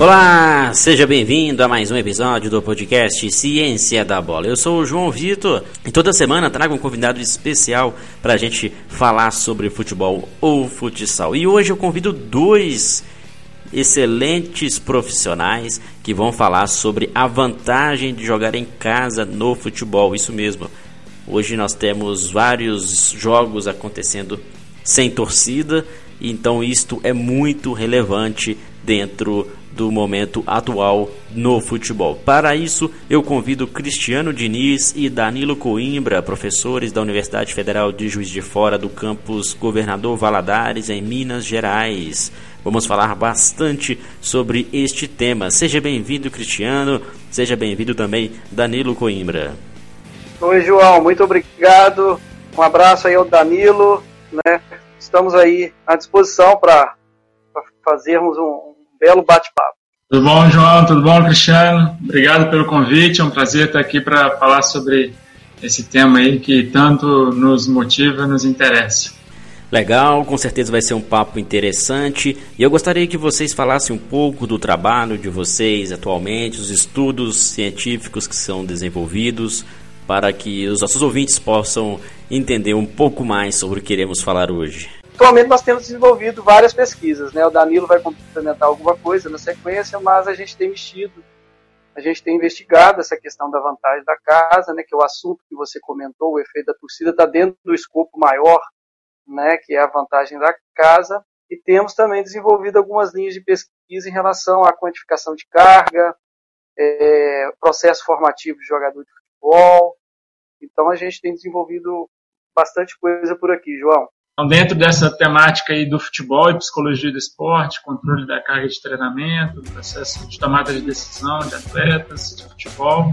Olá, seja bem-vindo a mais um episódio do podcast Ciência da Bola. Eu sou o João Vitor e toda semana trago um convidado especial para a gente falar sobre futebol ou futsal. E hoje eu convido dois excelentes profissionais que vão falar sobre a vantagem de jogar em casa no futebol. Isso mesmo. Hoje nós temos vários jogos acontecendo sem torcida, então isto é muito relevante dentro do momento atual no futebol. Para isso, eu convido Cristiano Diniz e Danilo Coimbra, professores da Universidade Federal de Juiz de Fora do campus Governador Valadares, em Minas Gerais. Vamos falar bastante sobre este tema. Seja bem-vindo, Cristiano. Seja bem-vindo também, Danilo Coimbra. Oi, João. Muito obrigado. Um abraço aí ao Danilo. Né? Estamos aí à disposição para fazermos um, belo bate-papo. Tudo bom, João? Tudo bom, Cristiano? Obrigado pelo convite. É um prazer estar aqui para falar sobre esse tema aí que tanto nos motiva, nos interessa. Legal, com certeza vai ser um papo interessante. E eu gostaria que vocês falassem um pouco do trabalho de vocês atualmente, os estudos científicos que são desenvolvidos, para que os nossos ouvintes possam entender um pouco mais sobre o que iremos falar hoje. Atualmente nós temos desenvolvido várias pesquisas, né? O Danilo vai complementar alguma coisa na sequência, mas a gente tem mexido, a gente tem investigado essa questão da vantagem da casa, né? Que é o assunto que você comentou, o efeito da torcida está dentro do escopo maior, né? Que é a vantagem da casa. E temos também desenvolvido algumas linhas de pesquisa em relação à quantificação de carga, é, processo formativo de jogador de futebol. Então a gente tem desenvolvido bastante coisa por aqui, João. Então, dentro dessa temática aí do futebol e psicologia do esporte, controle da carga de treinamento, processo de tomada de decisão de atletas, de futebol,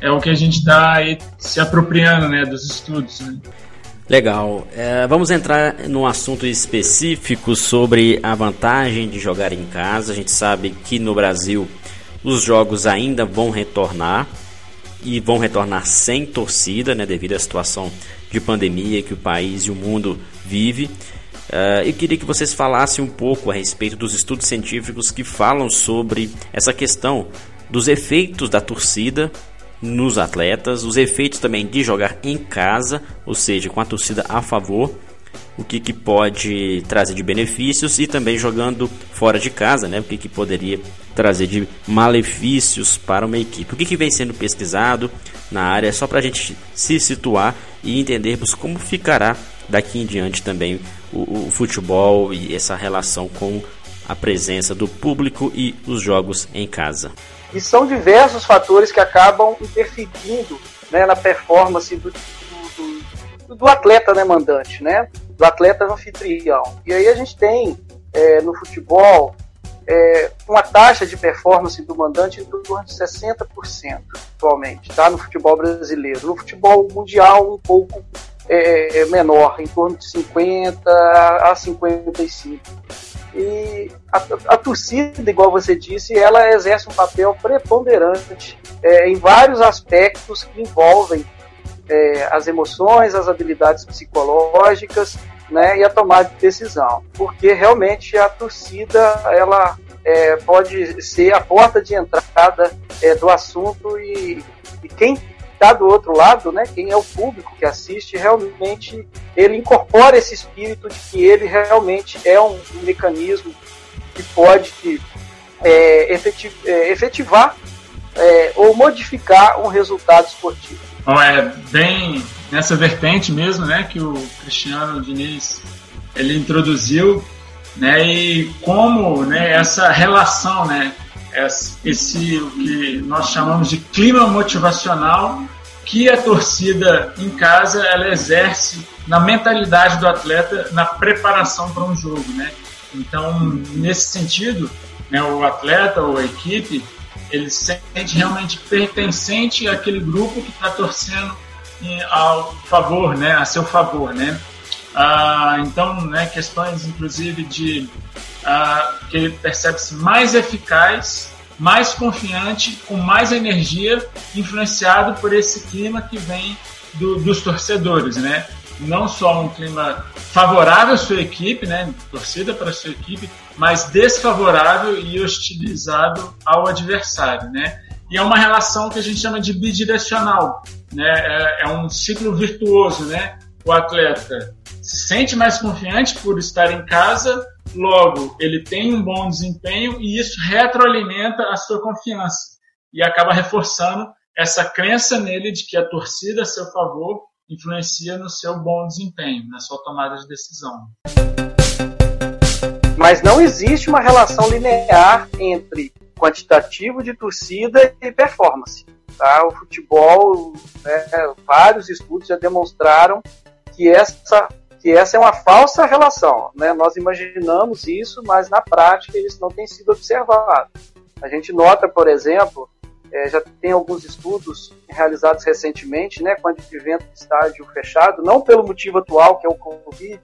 é o que a gente está aí se apropriando né, dos estudos. Né? Legal. É, vamos entrar num assunto específico sobre a vantagem de jogar em casa. A gente sabe que no Brasil os jogos ainda vão retornar e vão retornar sem torcida, né, devido à situação de pandemia que o país e o mundo vive. Uh, eu queria que vocês falassem um pouco a respeito dos estudos científicos que falam sobre essa questão dos efeitos da torcida nos atletas, os efeitos também de jogar em casa, ou seja, com a torcida a favor, o que, que pode trazer de benefícios e também jogando fora de casa, né? O que, que poderia trazer de malefícios para uma equipe. O que, que vem sendo pesquisado na área, só para a gente se situar e entendermos como ficará daqui em diante também o, o futebol e essa relação com a presença do público e os jogos em casa. E são diversos fatores que acabam interferindo né, na performance do, do, atleta né, mandante, né, do atleta anfitrião. E aí a gente tem é, no futebol é, uma taxa de performance do mandante em torno de 60% atualmente, tá? no futebol brasileiro. No futebol mundial, um pouco é, é menor, em torno de 50% a 55%. E a, a, torcida, igual você disse, ela exerce um papel preponderante é, em vários aspectos que envolvem é, as emoções, as habilidades psicológicas né, e a tomada de decisão, porque realmente a torcida ela é, pode ser a porta de entrada é, do assunto e, e quem está do outro lado, né, quem é o público que assiste, realmente ele incorpora esse espírito de que ele realmente é um, mecanismo que pode é, é efetivar é, ou modificar um resultado esportivo. Bom, é bem nessa vertente mesmo, né, que o Cristiano Diniz ele introduziu, né, e como, né, essa relação, né, esse o que nós chamamos de clima motivacional que a torcida em casa ela exerce na mentalidade do atleta na preparação para um jogo, né? Então, nesse sentido, né, o atleta ou a equipe ele se sente realmente pertencente àquele grupo que está torcendo ao favor, né, a seu favor, né? Ah, então, né, questões inclusive de ah, que ele percebe-se mais eficaz, mais confiante, com mais energia, influenciado por esse clima que vem do, dos torcedores, né? não só um clima favorável à sua equipe, né, torcida para a sua equipe, mas desfavorável e hostilizado ao adversário, né? E é uma relação que a gente chama de bidirecional, né? É, é um ciclo virtuoso, né? O atleta se sente mais confiante por estar em casa, logo ele tem um bom desempenho e isso retroalimenta a sua confiança e acaba reforçando essa crença nele de que a torcida a seu favor influencia no seu bom desempenho, na sua tomada de decisão. Mas não existe uma relação linear entre quantitativo de torcida e performance. Tá? O futebol, né, vários estudos já demonstraram que essa, que essa é uma falsa relação. Né? Nós imaginamos isso, mas na prática isso não tem sido observado. A gente nota, por exemplo, é, já tem alguns estudos realizados recentemente, né, com advento de estádio fechado, não pelo motivo atual, que é o Covid,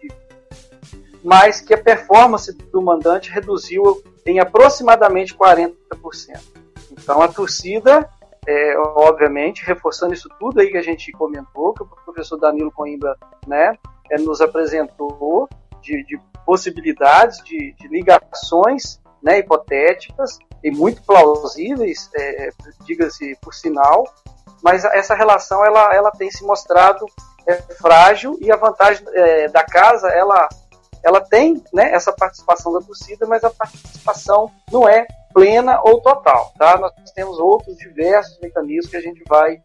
mas que a performance do mandante reduziu em aproximadamente 40%. Então a torcida, é, obviamente, reforçando isso tudo aí que a gente comentou, que o professor Danilo Coimbra né, é, nos apresentou de, de possibilidades, de, de ligações né, hipotéticas, e muito plausíveis, é, diga-se por sinal, mas essa relação ela, ela tem se mostrado é, frágil e a vantagem é, da casa ela, ela tem né, essa participação da torcida, mas a participação não é plena ou total. Tá? Nós temos outros diversos mecanismos que a gente vai,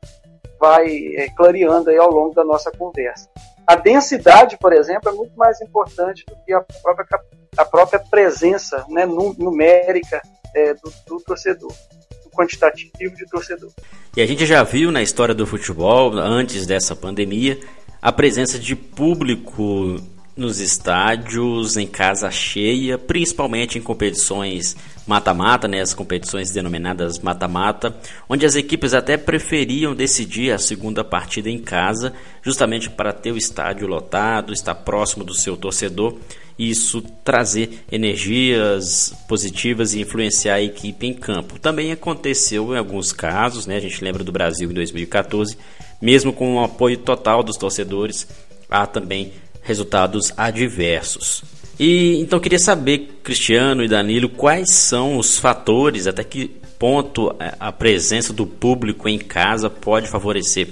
vai é, clareando aí ao longo da nossa conversa. A densidade, por exemplo, é muito mais importante do que a própria, a própria presença né, numérica é, do, do torcedor do quantitativo de torcedor. E a gente já viu na história do futebol, antes dessa pandemia, a presença de público nos estádios, em casa cheia, principalmente em competições mata-mata, né, as competições denominadas mata-mata, onde as equipes até preferiam decidir a segunda partida em casa, justamente para ter o estádio lotado, estar próximo do seu torcedor e isso trazer energias positivas e influenciar a equipe em campo. Também aconteceu em alguns casos, né, a gente lembra do Brasil em 2014, mesmo com o apoio total dos torcedores, há também resultados adversos. E então queria saber, Cristiano e Danilo, quais são os fatores, até que ponto a presença do público em casa pode favorecer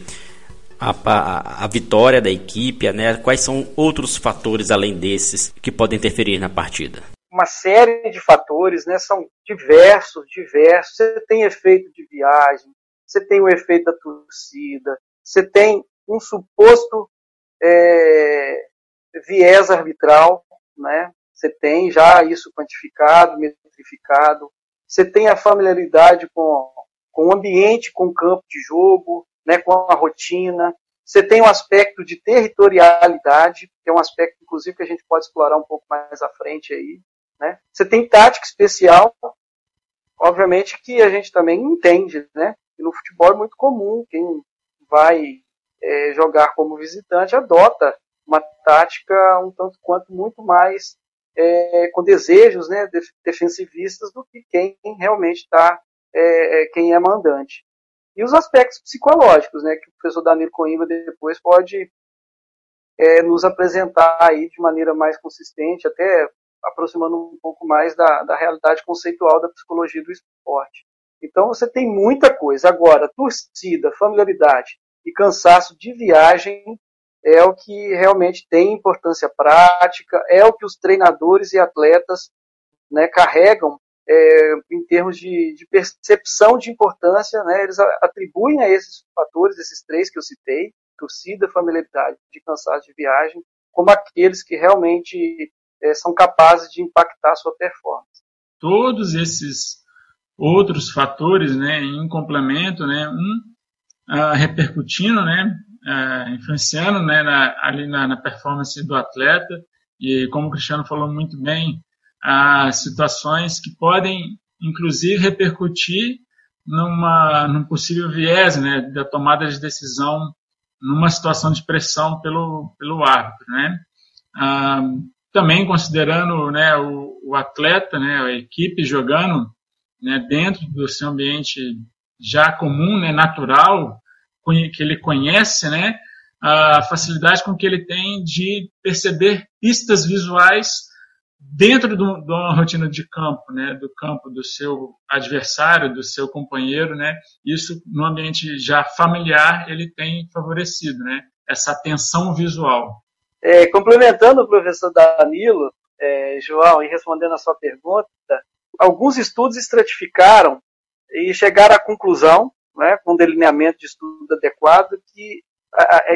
a, a, a, vitória da equipe, né? Quais são outros fatores além desses que podem interferir na partida? Uma série de fatores, né? São diversos, diversos. Você tem efeito de viagem, você tem o efeito da torcida, você tem um suposto é, viés arbitral, né? Você tem já isso quantificado, metrificado. Você tem a familiaridade com, com o ambiente, com o campo de jogo, né, com a rotina. Você tem um aspecto de territorialidade, que é um aspecto, inclusive, que a gente pode explorar um pouco mais à frente aí. Né? Você tem tática especial, obviamente que a gente também entende, né? E no futebol é muito comum, quem vai é, jogar como visitante adota uma tática um tanto quanto muito mais é, com desejos né, defensivistas do que quem realmente está, é, é, quem é mandante. E os aspectos psicológicos, né, que o professor Danilo Coimbra depois pode é, nos apresentar aí de maneira mais consistente, até aproximando um pouco mais da, da realidade conceitual da psicologia do esporte. Então você tem muita coisa. Agora, torcida, familiaridade e cansaço de viagem é o que realmente tem importância prática, é o que os treinadores e atletas né, carregam é, em termos de, de, percepção de importância, né, eles atribuem a esses fatores, esses três que eu citei, torcida, familiaridade, de cansaço de viagem, como aqueles que realmente é, são capazes de impactar a sua performance. Todos esses outros fatores, né, em complemento, né, um uh, repercutindo, né, uh, influenciando né, na, ali na, na performance do atleta, e como o Cristiano falou muito bem, a situações que podem, inclusive, repercutir numa, num possível viés né, da tomada de decisão numa situação de pressão pelo, pelo árbitro. Né? Ah, também considerando né, o, o, atleta, né, a equipe jogando né, dentro do seu ambiente já comum, né, natural, que ele conhece, né, a facilidade com que ele tem de perceber pistas visuais dentro de uma rotina de campo, né, do campo do seu adversário, do seu companheiro, né, isso no ambiente já familiar ele tem favorecido, né, essa atenção visual. É, complementando o professor Danilo, é, João, e respondendo a sua pergunta, alguns estudos estratificaram e chegaram à conclusão, né, com delineamento de estudo adequado, que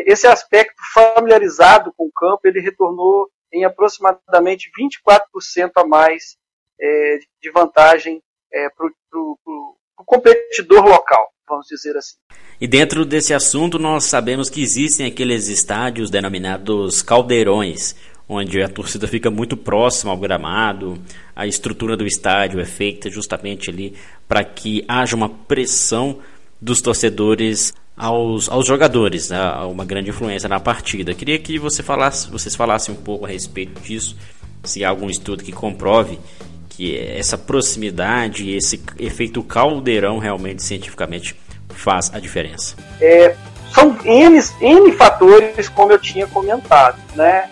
esse aspecto familiarizado com o campo ele retornou em aproximadamente 24% a mais é, de vantagem é, para o competidor local, vamos dizer assim. E dentro desse assunto, nós sabemos que existem aqueles estádios denominados caldeirões, onde a torcida fica muito próxima ao gramado, a estrutura do estádio é feita justamente ali para que haja uma pressão dos torcedores aos, aos jogadores, né, uma grande influência na partida. Queria que você falasse, vocês falassem um pouco a respeito disso, se há algum estudo que comprove que essa proximidade, esse efeito caldeirão realmente cientificamente faz a diferença. É, são N, N fatores, como eu tinha comentado, né?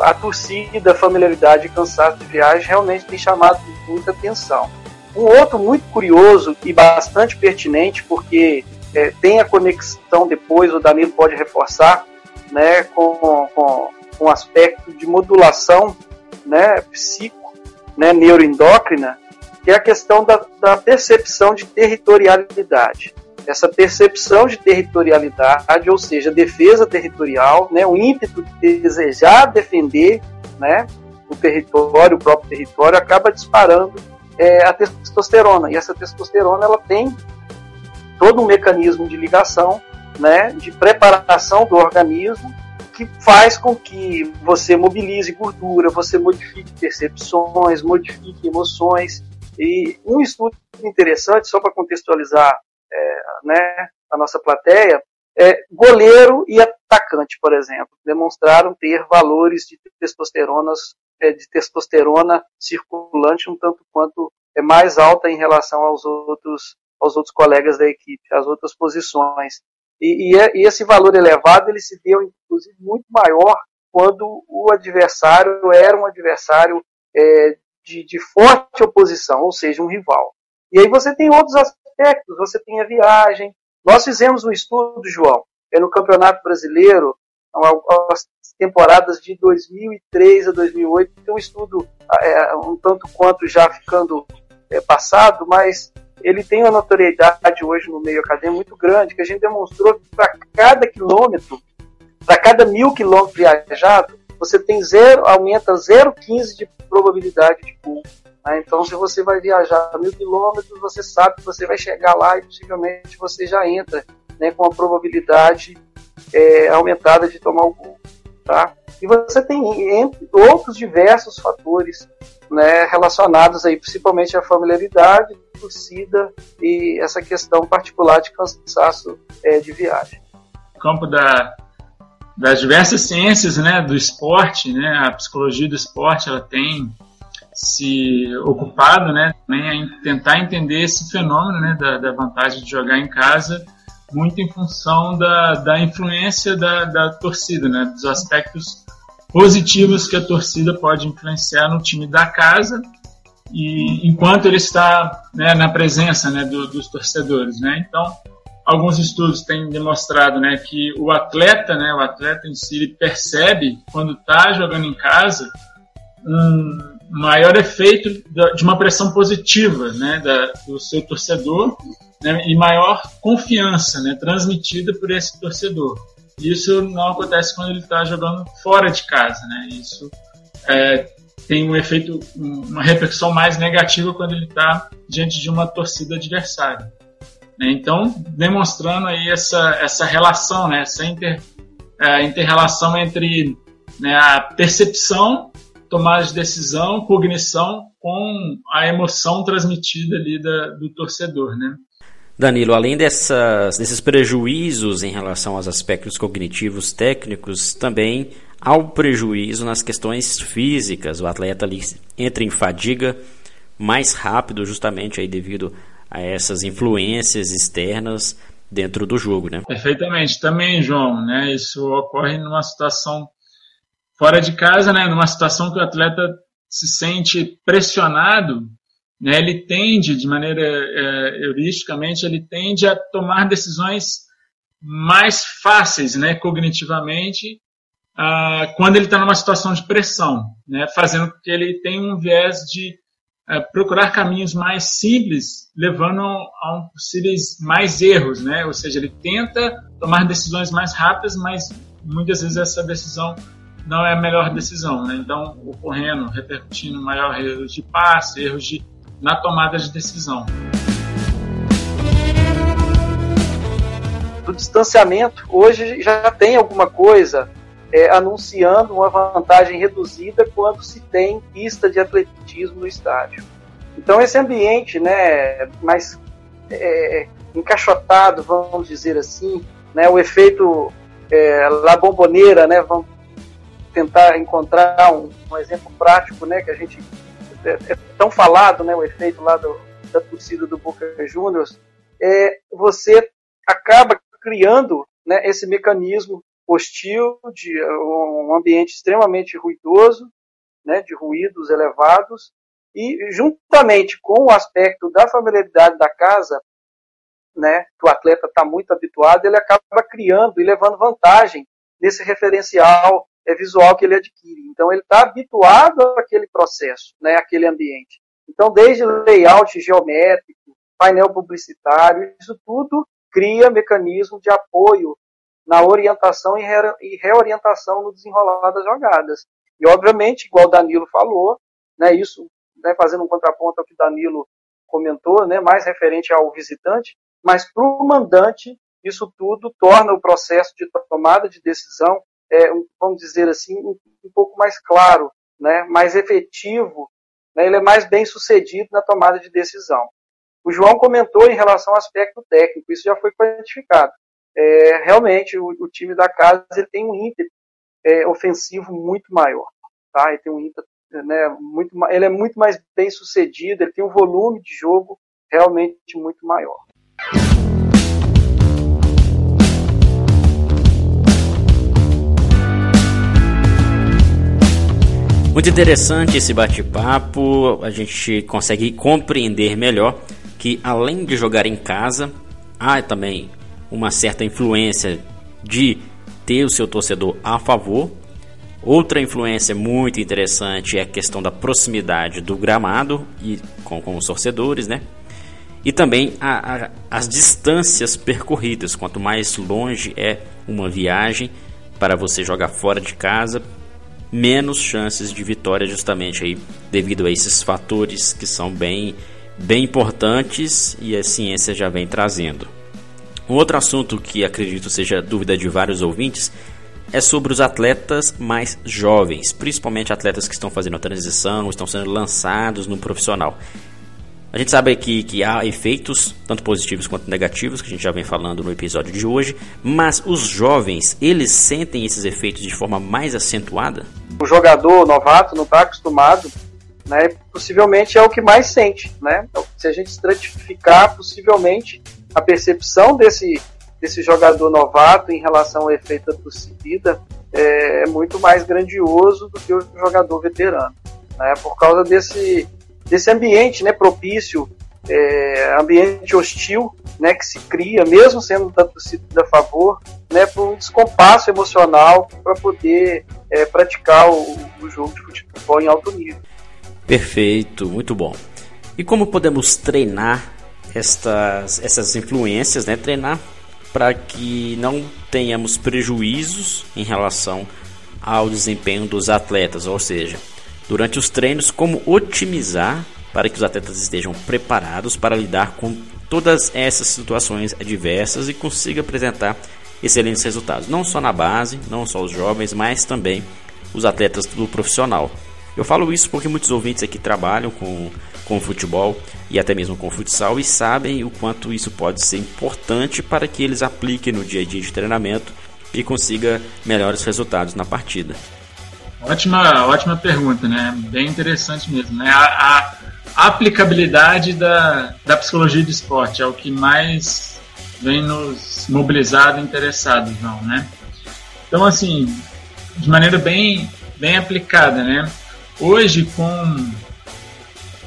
A torcida, a familiaridade e cansaço de viagem realmente tem chamado muita atenção. Um outro muito curioso e bastante pertinente, porque é, tem a conexão depois, o Danilo pode reforçar, né, com, com, com o aspecto de modulação né, psico, né, neuroendócrina, que é a questão da, da percepção de territorialidade. Essa percepção de territorialidade, ou seja, defesa territorial, né, o ímpeto de desejar defender né, o território, o próprio território, acaba disparando é, a testosterona. E essa testosterona ela tem todo um mecanismo de ligação, né, de preparação do organismo que faz com que você mobilize gordura, você modifique percepções, modifique emoções. E um estudo interessante, só para contextualizar é, né, a nossa plateia, é, goleiro e atacante, por exemplo, demonstraram ter valores de testosteronas de testosterona circulante um tanto quanto é mais alta em relação aos outros aos outros colegas da equipe, às outras posições. E, e, é, e, esse valor elevado ele se deu, inclusive, muito maior quando o adversário era um adversário é, de, de, forte oposição, ou seja, um rival. E aí você tem outros aspectos, você tem a viagem. Nós fizemos um estudo, João, é no Campeonato Brasileiro, as temporadas de 2003 a 2008, tem um estudo é, um tanto quanto já ficando é, passado, mas ele tem uma notoriedade hoje no meio acadêmico muito grande, que a gente demonstrou que para cada quilômetro, para cada mil quilômetros viajado, você tem zero, aumenta 0,15 de probabilidade de pulo. Né? Então, se você vai viajar mil quilômetros, você sabe que você vai chegar lá e possivelmente você já entra né, com a probabilidade é, aumentada de tomar o gol. Tá? E você tem entre outros diversos fatores né, relacionados aí principalmente à familiaridade, torcida e essa questão particular de cansaço é, de viagem. No campo da, das diversas ciências né, do esporte, né, a psicologia do esporte, ela tem se ocupado né, também em tentar entender esse fenômeno né, da, da vantagem de jogar em casa muito em função da, da influência da, da torcida, né, dos aspectos positivos que a torcida pode influenciar no time da casa e enquanto ele está né, na presença né, do, dos torcedores, né? Então, alguns estudos têm demonstrado, né, que o atleta, né, o atleta em si, percebe quando está jogando em casa um maior efeito de uma pressão positiva, né, da, do seu torcedor, né, e maior confiança, né, transmitida por esse torcedor. Isso não acontece quando ele está jogando fora de casa, né? Isso é, tem um efeito, uma repercussão mais negativa quando ele está diante de uma torcida adversária. Né? Então, demonstrando aí essa, essa relação, né? essa inter, é, inter-relação entre né, a percepção, tomada de decisão, cognição com a emoção transmitida ali da, do torcedor, né? Danilo, além dessas, desses prejuízos em relação aos aspectos cognitivos técnicos, também há o prejuízo nas questões físicas. O atleta ali entra em fadiga mais rápido, justamente aí devido a essas influências externas dentro do jogo, né? Perfeitamente, também, João, né? Isso ocorre numa situação fora de casa, né? Numa situação que o atleta se sente pressionado, né? Ele tende, de maneira é, heuristicamente, ele tende a tomar decisões mais fáceis, né? Cognitivamente, ah, quando ele está numa situação de pressão, né? Fazendo com que ele tenha um viés de é, procurar caminhos mais simples, levando a um possíveis mais erros, né? Ou seja, ele tenta tomar decisões mais rápidas, mas muitas vezes essa decisão não é a melhor decisão, né? Então, ocorrendo, repercutindo maior erros de passe, erros de, na tomada de decisão. Do distanciamento, hoje já tem alguma coisa é, anunciando uma vantagem reduzida quando se tem pista de atletismo no estádio. Então esse ambiente, né, mais é, encaixotado, vamos dizer assim, né, o efeito é, La Bomboneira, né, vamos tentar encontrar um, um, exemplo prático, né, que a gente é, é, tão falado, né, o efeito lá do, da torcida do Boca Juniors, é, você acaba criando né, esse mecanismo hostil, de um ambiente extremamente ruidoso, né, de ruídos elevados, e juntamente com o aspecto da familiaridade da casa, né, que o atleta está muito habituado, ele acaba criando e levando vantagem nesse referencial é, visual que ele adquire. Então ele está habituado àquele processo, né, àquele ambiente. Então desde layout geométrico, painel publicitário, isso tudo cria mecanismo de apoio na orientação e, re, reorientação no desenrolar das jogadas. E, obviamente, igual o Danilo falou, né, isso né, fazendo um contraponto ao que o Danilo comentou, né, mais referente ao visitante, mas para o mandante, isso tudo torna o processo de tomada de decisão, é, vamos dizer assim, um, um, pouco mais claro, né, mais efetivo, né, ele é mais bem sucedido na tomada de decisão. O João comentou em relação ao aspecto técnico, isso já foi quantificado é, realmente o, o, time da casa ele tem um ímpeto é, ofensivo muito maior, tá? Ele tem um ímpeto, né, muito, ele é muito mais bem sucedido, ele tem um volume de jogo realmente muito maior. Muito interessante esse bate-papo. A gente consegue compreender melhor que além de jogar em casa, há também uma certa influência de ter o seu torcedor a favor. Outra influência muito interessante é a questão da proximidade do gramado e com, com os torcedores, né? E também a, a, as distâncias percorridas. Quanto mais longe é uma viagem para você jogar fora de casa, menos chances de vitória, justamente aí devido a esses fatores que são bem, bem importantes e a ciência já vem trazendo. Um outro assunto que acredito seja dúvida de vários ouvintes é sobre os atletas mais jovens, principalmente atletas que estão fazendo a transição, estão sendo lançados no profissional. A gente sabe aqui que há efeitos, tanto positivos quanto negativos, que a gente já vem falando no episódio de hoje, mas os jovens, eles sentem esses efeitos de forma mais acentuada? O jogador novato não está acostumado, né? Possivelmente é o que mais sente, né? Então, se a gente estratificar, possivelmente a percepção desse, desse jogador novato em relação ao efeito da é, é muito mais grandioso do que o jogador veterano, né? Por causa desse, desse ambiente, né, propício, é, ambiente hostil, né, que se cria, mesmo sendo da torcida a favor, né, por um descompasso emocional para poder é, praticar o, o jogo de futebol em alto nível. Perfeito, muito bom. E como podemos treinar estas, essas influências, né? Treinar para que não tenhamos prejuízos em relação ao desempenho dos atletas, ou seja, durante os treinos, como otimizar para que os atletas estejam preparados para lidar com todas essas situações adversas e consiga apresentar excelentes resultados, não só na base, não só os jovens, mas também os atletas do profissional. Eu falo isso porque muitos ouvintes aqui trabalham com, com futebol e até mesmo com futsal e sabem o quanto isso pode ser importante para que eles apliquem no dia a dia de treinamento e consiga melhores resultados na partida. Ótima, ótima pergunta, né? Bem interessante mesmo, né? A, a aplicabilidade da, da psicologia do esporte é o que mais vem nos mobilizado, interessado, não, né? Então, assim, de maneira bem, bem aplicada, né? Hoje, com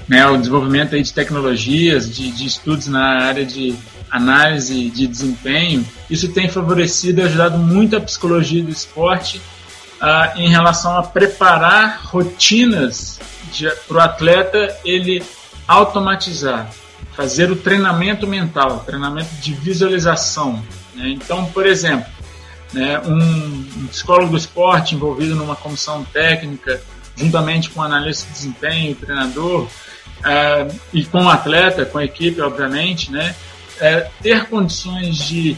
né, o desenvolvimento aí de tecnologias, de, de estudos na área de análise de desempenho, isso tem favorecido e ajudado muito a psicologia do esporte uh, em relação a preparar rotinas para o atleta ele automatizar, fazer o treinamento mental, treinamento de visualização. Né? Então, por exemplo, né, um, psicólogo do esporte envolvido numa comissão técnica, juntamente com o analista de desempenho, treinador, uh, e com o atleta, com a equipe, obviamente, né, é, ter condições de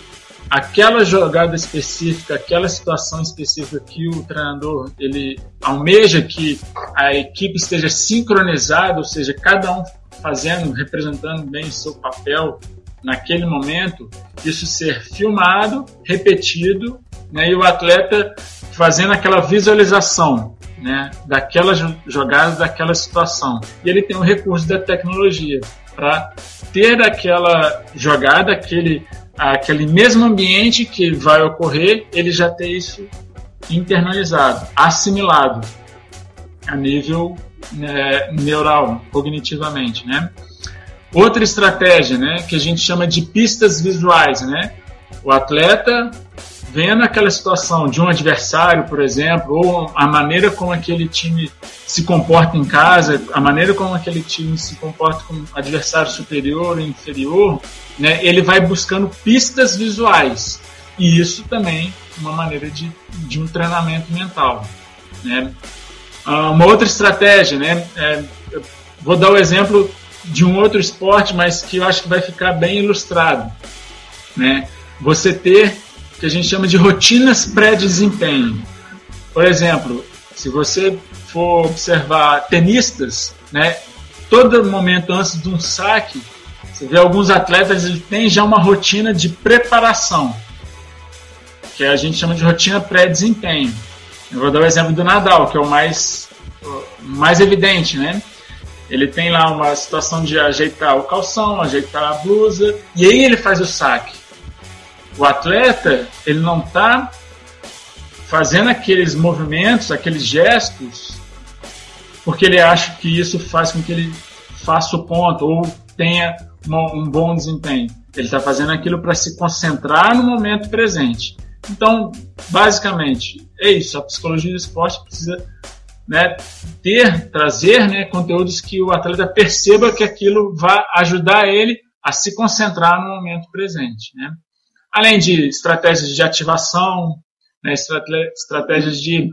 aquela jogada específica, aquela situação específica que o treinador ele almeja que a equipe esteja sincronizada, ou seja, cada um fazendo, representando bem o seu papel naquele momento, isso ser filmado, repetido, né, e o atleta fazendo aquela visualização né, daquela jogada, daquela situação. E ele tem o recurso da tecnologia para ter aquela jogada, aquele, aquele mesmo ambiente que vai ocorrer, ele já ter isso internalizado, assimilado a nível né, neural, cognitivamente, né? Outra estratégia, né, que a gente chama de pistas visuais, né? O atleta vendo aquela situação de um adversário, por exemplo, ou a maneira como aquele time se comporta em casa, a maneira como aquele time se comporta com adversário superior ou inferior, né, ele vai buscando pistas visuais. E isso também é uma maneira de, de um treinamento mental. Né? Ah, uma outra estratégia, né, é, vou dar o exemplo de um outro esporte, mas que eu acho que vai ficar bem ilustrado. Né? Você ter que a gente chama de rotinas pré-desempenho. Por exemplo, se você for observar tenistas, né, todo momento antes de um saque, você vê alguns atletas eles têm já uma rotina de preparação, que a gente chama de rotina pré-desempenho. Eu vou dar o exemplo do Nadal, que é o mais, mais evidente, né? Ele tem lá uma situação de ajeitar o calção, ajeitar a blusa, e aí ele faz o saque. O atleta, ele não está fazendo aqueles movimentos, aqueles gestos, porque ele acha que isso faz com que ele faça o ponto ou tenha uma, um bom desempenho. Ele está fazendo aquilo para se concentrar no momento presente. Então, basicamente, é isso. A psicologia do esporte precisa né, ter, trazer né, conteúdos que o atleta perceba que aquilo vai ajudar ele a se concentrar no momento presente. Né? Além de estratégias de ativação, né, estratégias de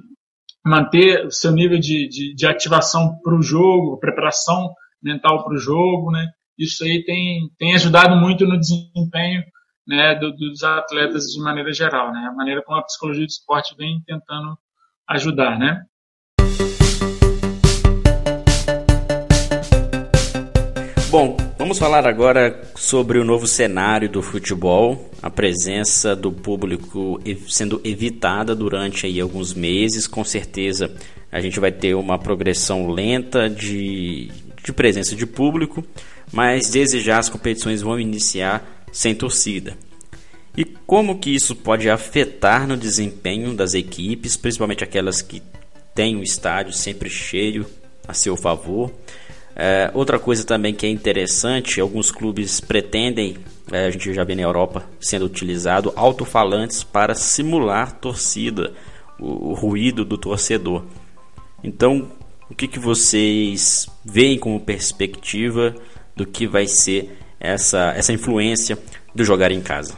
manter o seu nível de, de, de ativação para o jogo, preparação mental para o jogo, né? Isso aí tem, tem ajudado muito no desempenho né, do, dos atletas de maneira geral, né? A maneira como a psicologia do esporte vem tentando ajudar, né? Bom, vamos falar agora sobre o novo cenário do futebol, a presença do público sendo evitada durante aí alguns meses. Com certeza a gente vai ter uma progressão lenta de, de presença de público, mas desde já as competições vão iniciar sem torcida. E como que isso pode afetar no desempenho das equipes, principalmente aquelas que têm o estádio sempre cheio a seu favor? É, outra coisa também que é interessante, alguns clubes pretendem, é, a gente já vê na Europa sendo utilizado, alto-falantes para simular torcida, o, o, ruído do torcedor. Então, o que, que vocês veem como perspectiva do que vai ser essa, essa influência do jogar em casa?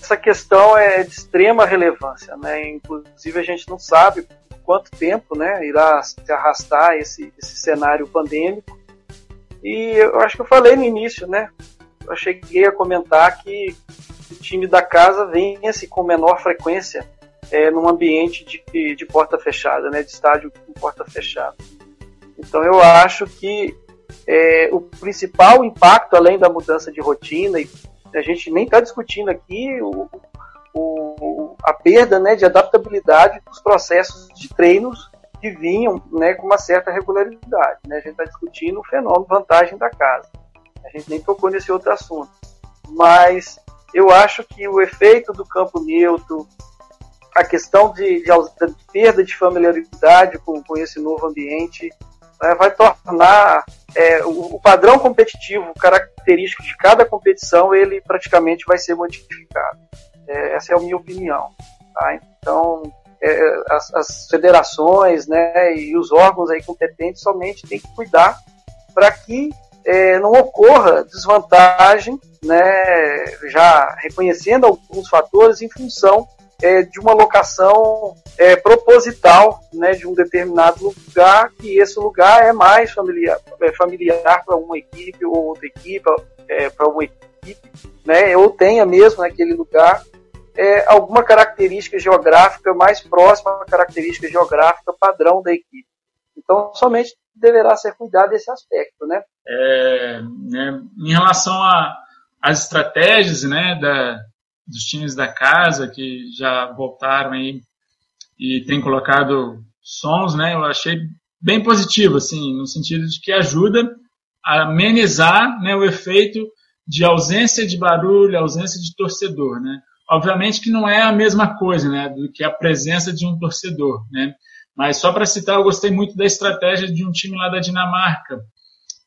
Essa questão é de extrema relevância, né? Inclusive a gente não sabe quanto tempo, né, irá se arrastar esse, esse cenário pandêmico e eu acho que eu falei no início, né? Eu cheguei a comentar que o time da casa vence com menor frequência é, num ambiente de, de porta fechada, né? De estádio com porta fechada. Então eu acho que é, o principal impacto, além da mudança de rotina, e a gente nem está discutindo aqui o, o, a perda né, de adaptabilidade dos processos de treinos que vinham né, com uma certa regularidade. Né? A gente está discutindo o fenômeno vantagem da casa. A gente nem tocou nesse outro assunto. Mas eu acho que o efeito do campo neutro, a questão de, de, de perda de familiaridade com, com esse novo ambiente, né, vai tornar é, o, o, padrão competitivo, característico de cada competição, ele praticamente vai ser modificado. É, essa é a minha opinião. Tá? Então, é, as, as, federações né, e os órgãos aí competentes somente têm que cuidar para que é, não ocorra desvantagem, né, já reconhecendo alguns fatores em função é, de uma locação é, proposital né, de um determinado lugar, que esse lugar é mais familiar, é, familiar para uma equipe ou outra equipe, é, para uma equipe, né, ou tenha mesmo naquele lugar é, alguma característica geográfica mais próxima à característica geográfica padrão da equipe. Então, somente deverá ser cuidado desse aspecto, né? É, né em relação às estratégias, né, da, dos times da casa que já voltaram aí e tem colocado sons, né, eu achei bem positivo, assim, no sentido de que ajuda a amenizar né, o efeito de ausência de barulho, ausência de torcedor, né? Obviamente que não é a mesma coisa, né, do que a presença de um torcedor, né? Mas só para citar, eu gostei muito da estratégia de um time lá da Dinamarca,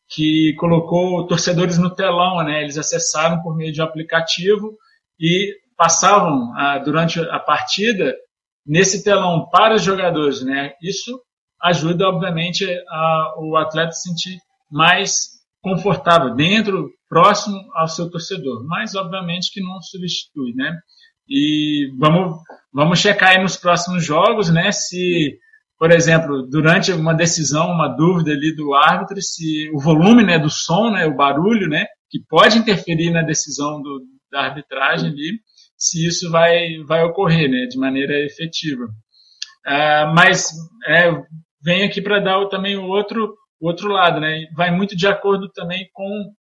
que colocou torcedores no telão, né? Eles acessaram por meio de um aplicativo e passavam ah, durante a partida nesse telão para os jogadores, né? Isso ajuda, obviamente, a, o atleta se sentir mais confortável dentro, próximo ao seu torcedor, mas obviamente que não substitui, né? E vamos, vamos checar aí nos próximos jogos, né? Se, por exemplo, durante uma decisão, uma dúvida ali do árbitro, se o volume né, do som, né, o barulho, né, que pode interferir na decisão do, da arbitragem ali, se isso vai, vai ocorrer né, de maneira efetiva. Uh, mas é, vem aqui para dar também o outro, o outro lado, né? Vai muito de acordo também com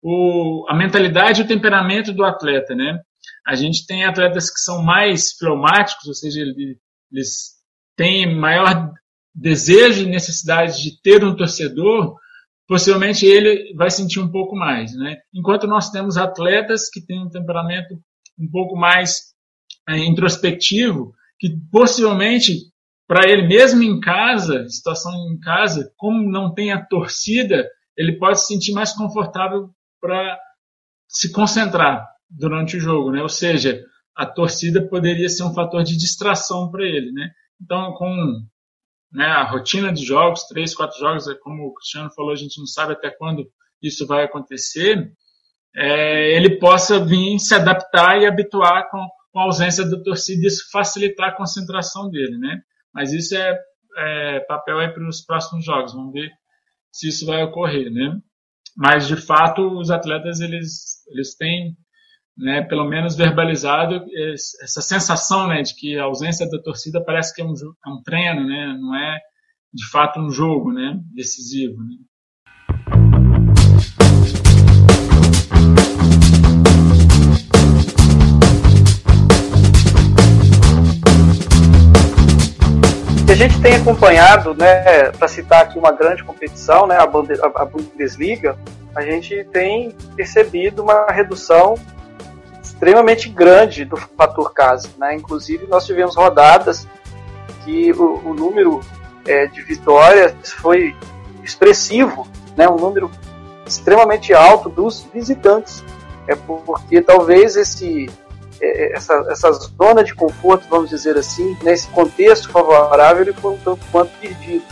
o, a mentalidade e o temperamento do atleta, né? A gente tem atletas que são mais fleumáticos, ou seja, eles têm maior desejo e necessidade de ter um torcedor, possivelmente ele vai sentir um pouco mais, né? Enquanto nós temos atletas que têm um temperamento um pouco mais é, introspectivo, que possivelmente para ele mesmo em casa, situação em casa, como não tem a torcida, ele pode se sentir mais confortável para se concentrar durante o jogo, né? Ou seja, a torcida poderia ser um fator de distração para ele, né? Então, com né, a rotina de jogos, três, quatro jogos, é como o Cristiano falou, a gente não sabe até quando isso vai acontecer, é, ele possa vir se adaptar e habituar com, com a ausência da torcida e isso facilitar a concentração dele, né? Mas isso é, é papel aí para os próximos jogos, vamos ver se isso vai ocorrer, né? Mas, de fato, os atletas, eles, eles têm né, pelo menos verbalizado essa sensação né, de que a ausência da torcida parece que é um, é um treino, né, não é de fato um jogo né, decisivo. Né. Gente tem acompanhado, né, para citar aqui uma grande competição, né, a Bundesliga, a gente tem percebido uma redução extremamente grande do fator casa. Né? Inclusive, nós tivemos rodadas que o, o número é, de vitórias foi expressivo, né? um número extremamente alto dos visitantes. É porque talvez esse, essa, essa zona de conforto, vamos dizer assim, nesse contexto favorável, ele foi um tanto quanto perdido.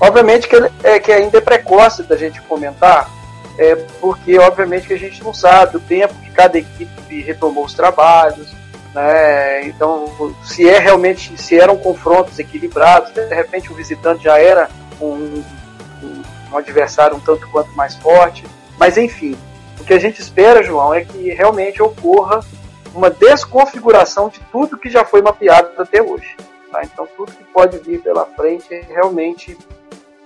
Obviamente que, é, que ainda é precoce da gente comentar, é porque obviamente que a gente não sabe o tempo que cada equipe retomou os trabalhos, né? Então, se é realmente, se eram confrontos equilibrados, de repente o visitante já era um, um, um adversário um tanto quanto mais forte, mas enfim, o que a gente espera, João, é que realmente ocorra uma desconfiguração de tudo que já foi mapeado até hoje. Tá? Então, tudo que pode vir pela frente, realmente,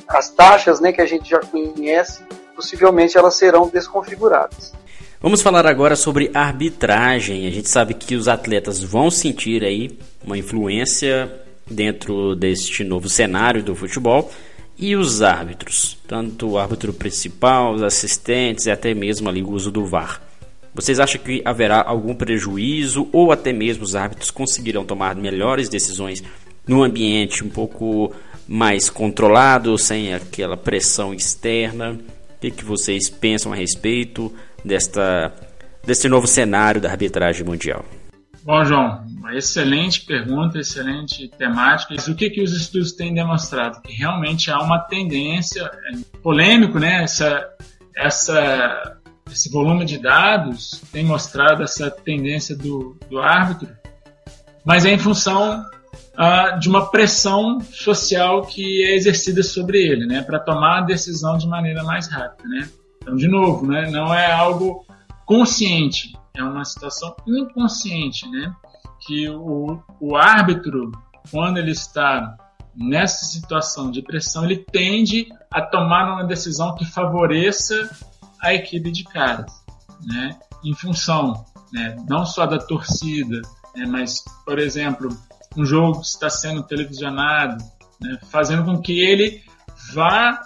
as taxas né, que a gente já conhece possivelmente elas serão desconfiguradas. Vamos falar agora sobre arbitragem. A gente sabe que os atletas vão sentir aí uma influência dentro deste novo cenário do futebol e os árbitros, tanto o árbitro principal, os assistentes e até mesmo ali o uso do VAR. Vocês acham que haverá algum prejuízo ou até mesmo os árbitros conseguirão tomar melhores decisões num ambiente um pouco mais controlado, sem aquela pressão externa? O que, que vocês pensam a respeito desta, deste novo cenário da arbitragem mundial? Bom, João, excelente pergunta, excelente temática. o que, que os estudos têm demonstrado? Que realmente há uma tendência, é polêmico, né? Essa, essa, esse volume de dados tem mostrado essa tendência do, do árbitro, mas é em função uh, de uma pressão social que é exercida sobre ele, né? Para tomar a decisão de maneira mais rápida, né? Então, de novo, né? Não é algo consciente, é uma situação inconsciente, né? Que o, o árbitro, quando ele está nessa situação de pressão, ele tende a tomar uma decisão que favoreça a equipe de caras, né? Em função, né? Não só da torcida, né? mas, por exemplo, um jogo que está sendo televisionado, né? fazendo com que ele vá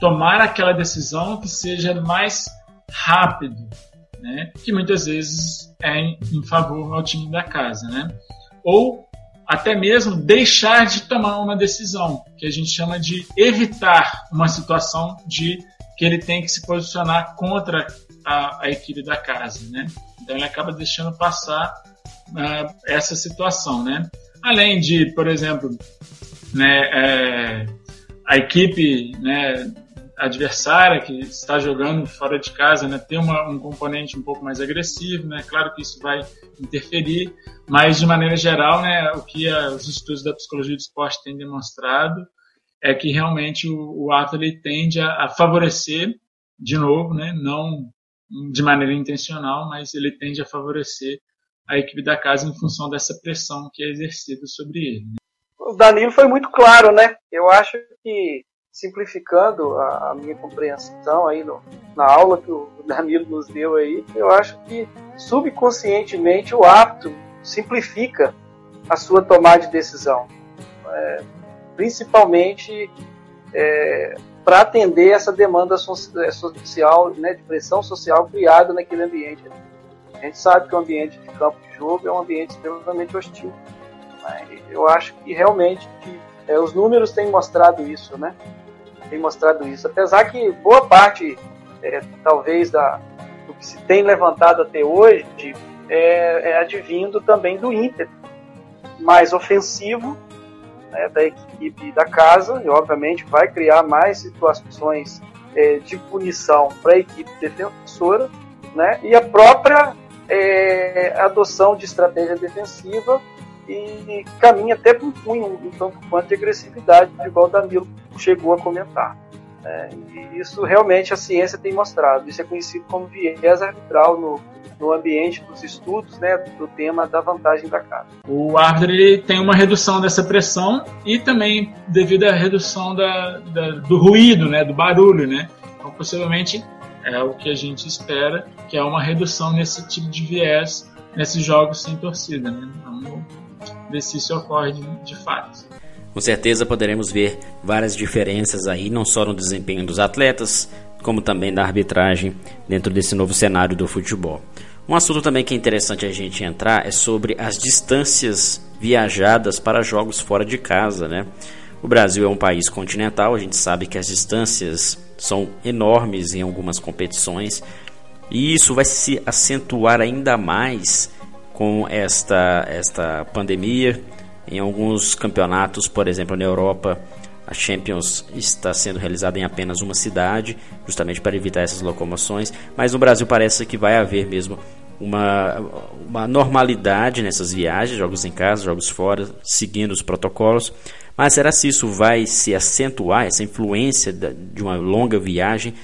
tomar aquela decisão que seja mais rápido, né? que muitas vezes é em, em favor ao time da casa, né? ou até mesmo deixar de tomar uma decisão, que a gente chama de evitar uma situação de que ele tem que se posicionar contra a, a equipe da casa, né? Então ele acaba deixando passar uh, essa situação, né? Além de, por exemplo, né, é, a equipe, né, adversária que está jogando fora de casa né, ter uma, um componente um pouco mais agressivo, né? Claro que isso vai interferir, mas de maneira geral, né, o que a, os estudos da psicologia do esporte têm demonstrado é que realmente o, o ato ele tende a, a, favorecer, de novo, né, não de maneira intencional, mas ele tende a favorecer a equipe da casa em função dessa pressão que é exercida sobre ele. Né? O Danilo foi muito claro, né? Eu acho que simplificando a, a minha compreensão aí no, na aula que o Danilo nos deu aí, eu acho que subconscientemente o hábito simplifica a sua tomada de decisão, é, principalmente é, para atender essa demanda é, social, né, de pressão social criada naquele ambiente. A gente sabe que o ambiente de campo de jogo é um ambiente extremamente hostil. Eu acho que realmente que, é, os números têm mostrado isso, né? tem mostrado isso. Apesar que boa parte, é, talvez, da, do que se tem levantado até hoje é, é advindo também do ímpeto mais ofensivo né, da equipe da casa, e obviamente vai criar mais situações é, de punição para a equipe defensora, né, e a própria é, adoção de estratégia defensiva e caminha até para um punho, um tanto quanto de agressividade, igual o Danilo chegou a comentar. É, e isso realmente a ciência tem mostrado. Isso é conhecido como viés arbitral no, no ambiente dos estudos né, do tema da vantagem da casa. O árbitro ele tem uma redução dessa pressão e também devido à redução da, da, do ruído, né, do barulho. Né? Então, possivelmente, é o que a gente espera, que é uma redução nesse tipo de viés nesses jogos sem torcida. Né? Ver se isso ocorre de, de fato. Com certeza poderemos ver várias diferenças aí, não só no desempenho dos atletas, como também da arbitragem dentro desse novo cenário do futebol. Um assunto também que é interessante a gente entrar é sobre as distâncias viajadas para jogos fora de casa, né? O Brasil é um país continental, a gente sabe que as distâncias são enormes em algumas competições e isso vai se acentuar ainda mais com esta, esta pandemia. Em alguns campeonatos, por exemplo, na Europa, a Champions está sendo realizada em apenas uma cidade, justamente para evitar essas locomoções. Mas no Brasil parece que vai haver mesmo uma, uma normalidade nessas viagens, jogos em casa, jogos fora, seguindo os protocolos. Mas será se isso vai se acentuar, essa influência de uma longa viagem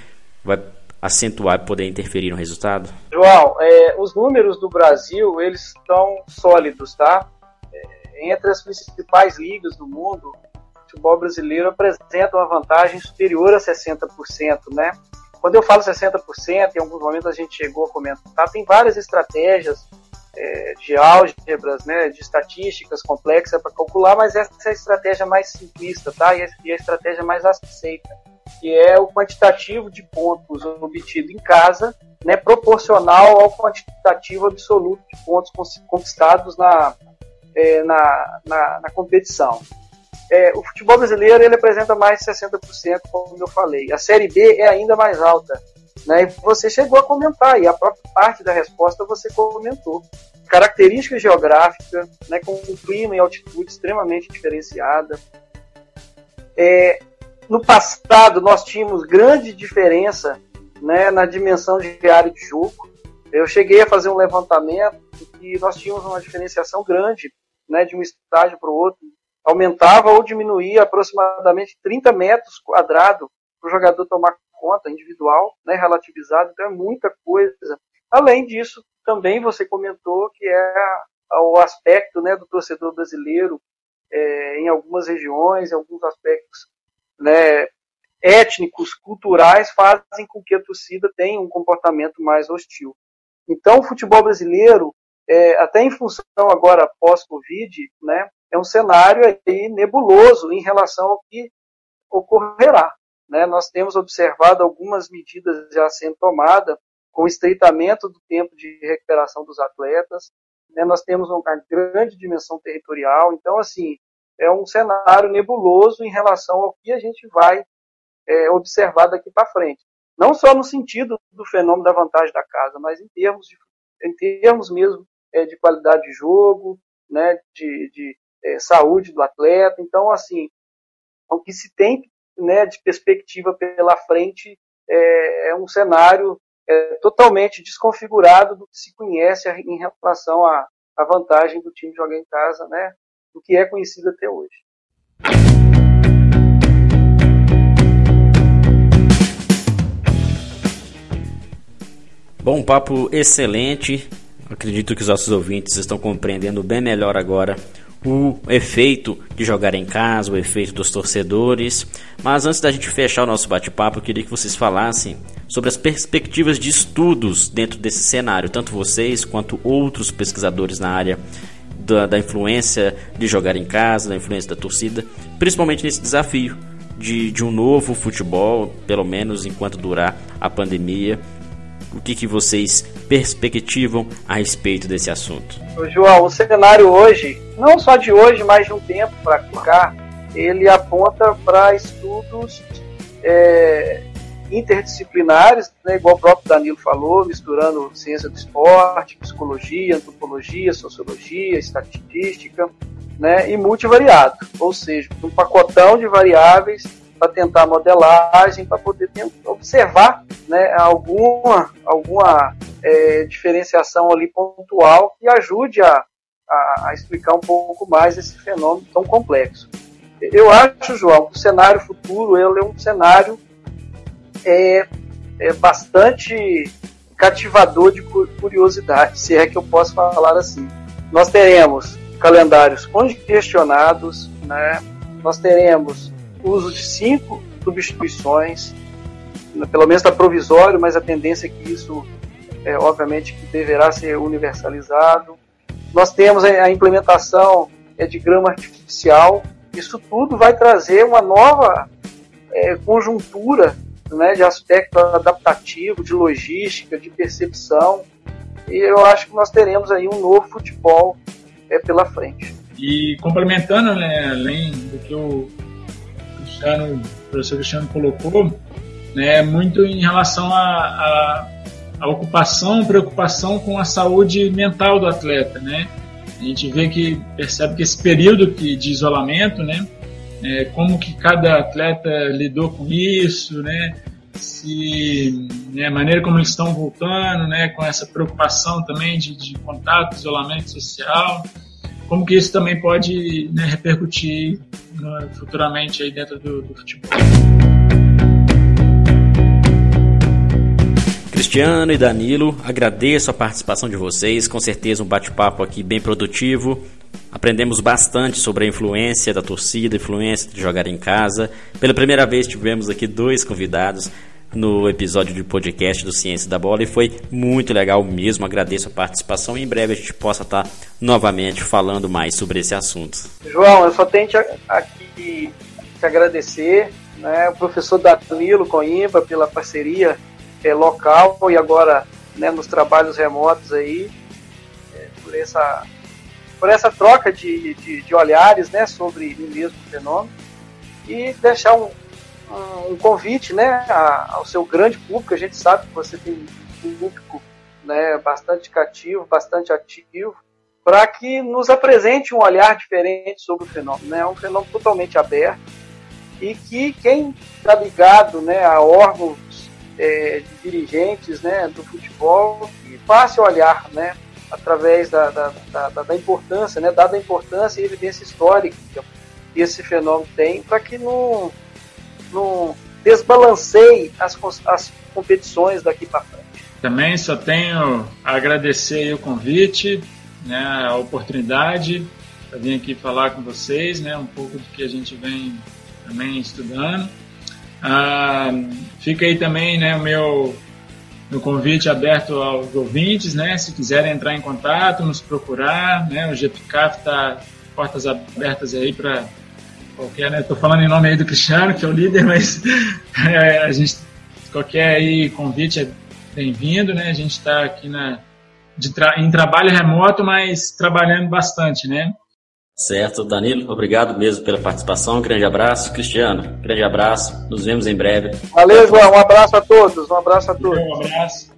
vai acentuar e poder interferir no resultado? João, é, os números do Brasil eles estão sólidos, tá? Entre as principais ligas do mundo, o futebol brasileiro apresenta uma vantagem superior a 60%, né? Quando eu falo 60%, em alguns momentos a gente chegou a comentar, tem várias estratégias é, de álgebras, né, de estatísticas complexas para calcular, mas essa é a estratégia mais simplista, tá? E a estratégia mais aceita que é o quantitativo de pontos obtido em casa né, proporcional ao quantitativo absoluto de pontos conquistados na, é, na, na, na, competição. É, o futebol brasileiro ele apresenta mais de 60%, como eu falei. A Série B é ainda mais alta. Né? E você chegou a comentar, e a própria parte da resposta você comentou. Característica geográfica, né, com clima e altitude extremamente diferenciada. É, no passado, nós tínhamos grande diferença né, na dimensão de área de jogo. Eu cheguei a fazer um levantamento e nós tínhamos uma diferenciação grande né, de um estágio para o outro. Aumentava ou diminuía aproximadamente 30 metros quadrados para o jogador tomar conta individual, né, relativizado, então é muita coisa. Além disso, também você comentou que é o aspecto né, do torcedor brasileiro é, em algumas regiões, em alguns aspectos né, étnicos, culturais, fazem com que a torcida tenha um comportamento mais hostil. Então, o futebol brasileiro, é, até em função agora pós-Covid, né, é um cenário aí nebuloso em relação ao que ocorrerá. Né? Nós temos observado algumas medidas já sendo tomadas com estreitamento do tempo de recuperação dos atletas. Né? Nós temos uma grande dimensão territorial. Então, assim, é um cenário nebuloso em relação ao que a gente vai é, observar daqui para frente. Não só no sentido do fenômeno da vantagem da casa, mas em termos, de, em termos mesmo é, de qualidade de jogo, né, de, de é, saúde do atleta. Então, assim, o que se tem né, de perspectiva pela frente é, é um cenário é, totalmente desconfigurado do que se conhece em relação à, à vantagem do time jogar em casa, né, do que é conhecido até hoje. Bom, papo excelente. Acredito que os nossos ouvintes estão compreendendo bem melhor agora o efeito de jogar em casa, o efeito dos torcedores. Mas antes da gente fechar o nosso bate-papo, eu queria que vocês falassem sobre as perspectivas de estudos dentro desse cenário, tanto vocês quanto outros pesquisadores na área da, da influência de jogar em casa, da influência da torcida, principalmente nesse desafio de, de um novo futebol, pelo menos enquanto durar a pandemia o que, que vocês perspectivam a respeito desse assunto? João, o cenário hoje, não só de hoje, mas de um tempo para cá, ele aponta para estudos é, interdisciplinares, né, igual o próprio Danilo falou, misturando ciência do esporte, psicologia, antropologia, sociologia, estatística, né, e multivariado, ou seja, um pacotão de variáveis para tentar modelagem, para poder observar né, alguma, alguma é, diferenciação ali pontual que ajude a, a, a, explicar um pouco mais esse fenômeno tão complexo. Eu acho, João, que o cenário futuro ele é um cenário é, é bastante cativador de curiosidade, se é que eu posso falar assim. Nós teremos calendários congestionados, né? nós teremos uso de cinco substituições, pelo menos está provisório, mas a tendência é que isso, é, obviamente, que deverá ser universalizado. Nós temos a implementação é, de grama artificial. Isso tudo vai trazer uma nova é, conjuntura né, de aspecto adaptativo, de logística, de percepção. E eu acho que nós teremos aí um novo futebol é, pela frente. E complementando, né, além do que o Cristiano, o professor Cristiano colocou, né, muito em relação à ocupação, preocupação com a saúde mental do atleta, né? A gente vê que percebe que esse período que, de isolamento, né, é, como que cada atleta lidou com isso, né? Se né, a maneira como eles estão voltando, né, com essa preocupação também de, de contato, isolamento social, como que isso também pode né, repercutir futuramente aí dentro do, do futebol. Cristiano e Danilo, agradeço a participação de vocês, com certeza um bate-papo aqui bem produtivo. Aprendemos bastante sobre a influência da torcida, influência de jogar em casa. Pela primeira vez tivemos aqui dois convidados no episódio de podcast do Ciência da Bola e foi muito legal mesmo. Agradeço a participação e em breve a gente possa estar novamente falando mais sobre esse assunto. João, eu só tenho aqui te agradecer, né, o professor Danilo Coimbra pela parceria é, local e agora né, nos trabalhos remotos aí, é, por, essa, por essa troca de, de, de olhares né, sobre o mesmo fenômeno e deixar um, um, convite né, ao seu grande público. A gente sabe que você tem um público né, bastante cativo, bastante ativo, para que nos apresente um olhar diferente sobre o fenômeno. Né? É um fenômeno totalmente aberto e que quem está ligado né, a órgãos é, dirigentes né, do futebol que passe a olhar né, através da, da, da, da importância, né, dada a importância e evidência histórica que esse fenômeno tem, para que não, não desbalanceie as, as competições daqui para frente. Também só tenho a agradecer o convite, né, a oportunidade para vir aqui falar com vocês, né, um pouco do que a gente vem também estudando. Ah, fica aí também né, o meu, meu convite aberto aos ouvintes, né, se quiserem entrar em contato, nos procurar, né, o GPCAF está portas abertas aí para qualquer, né, estou falando em nome aí do Cristiano, que é o líder, mas é, a gente, qualquer aí convite é bem-vindo, né, a gente está aqui na, tra em trabalho remoto, mas trabalhando bastante, né, Certo, Danilo, obrigado mesmo pela participação. Um grande abraço. Cristiano, grande abraço. Nos vemos em breve. Valeu, João. Um abraço a todos. Um abraço a todos. Um abraço.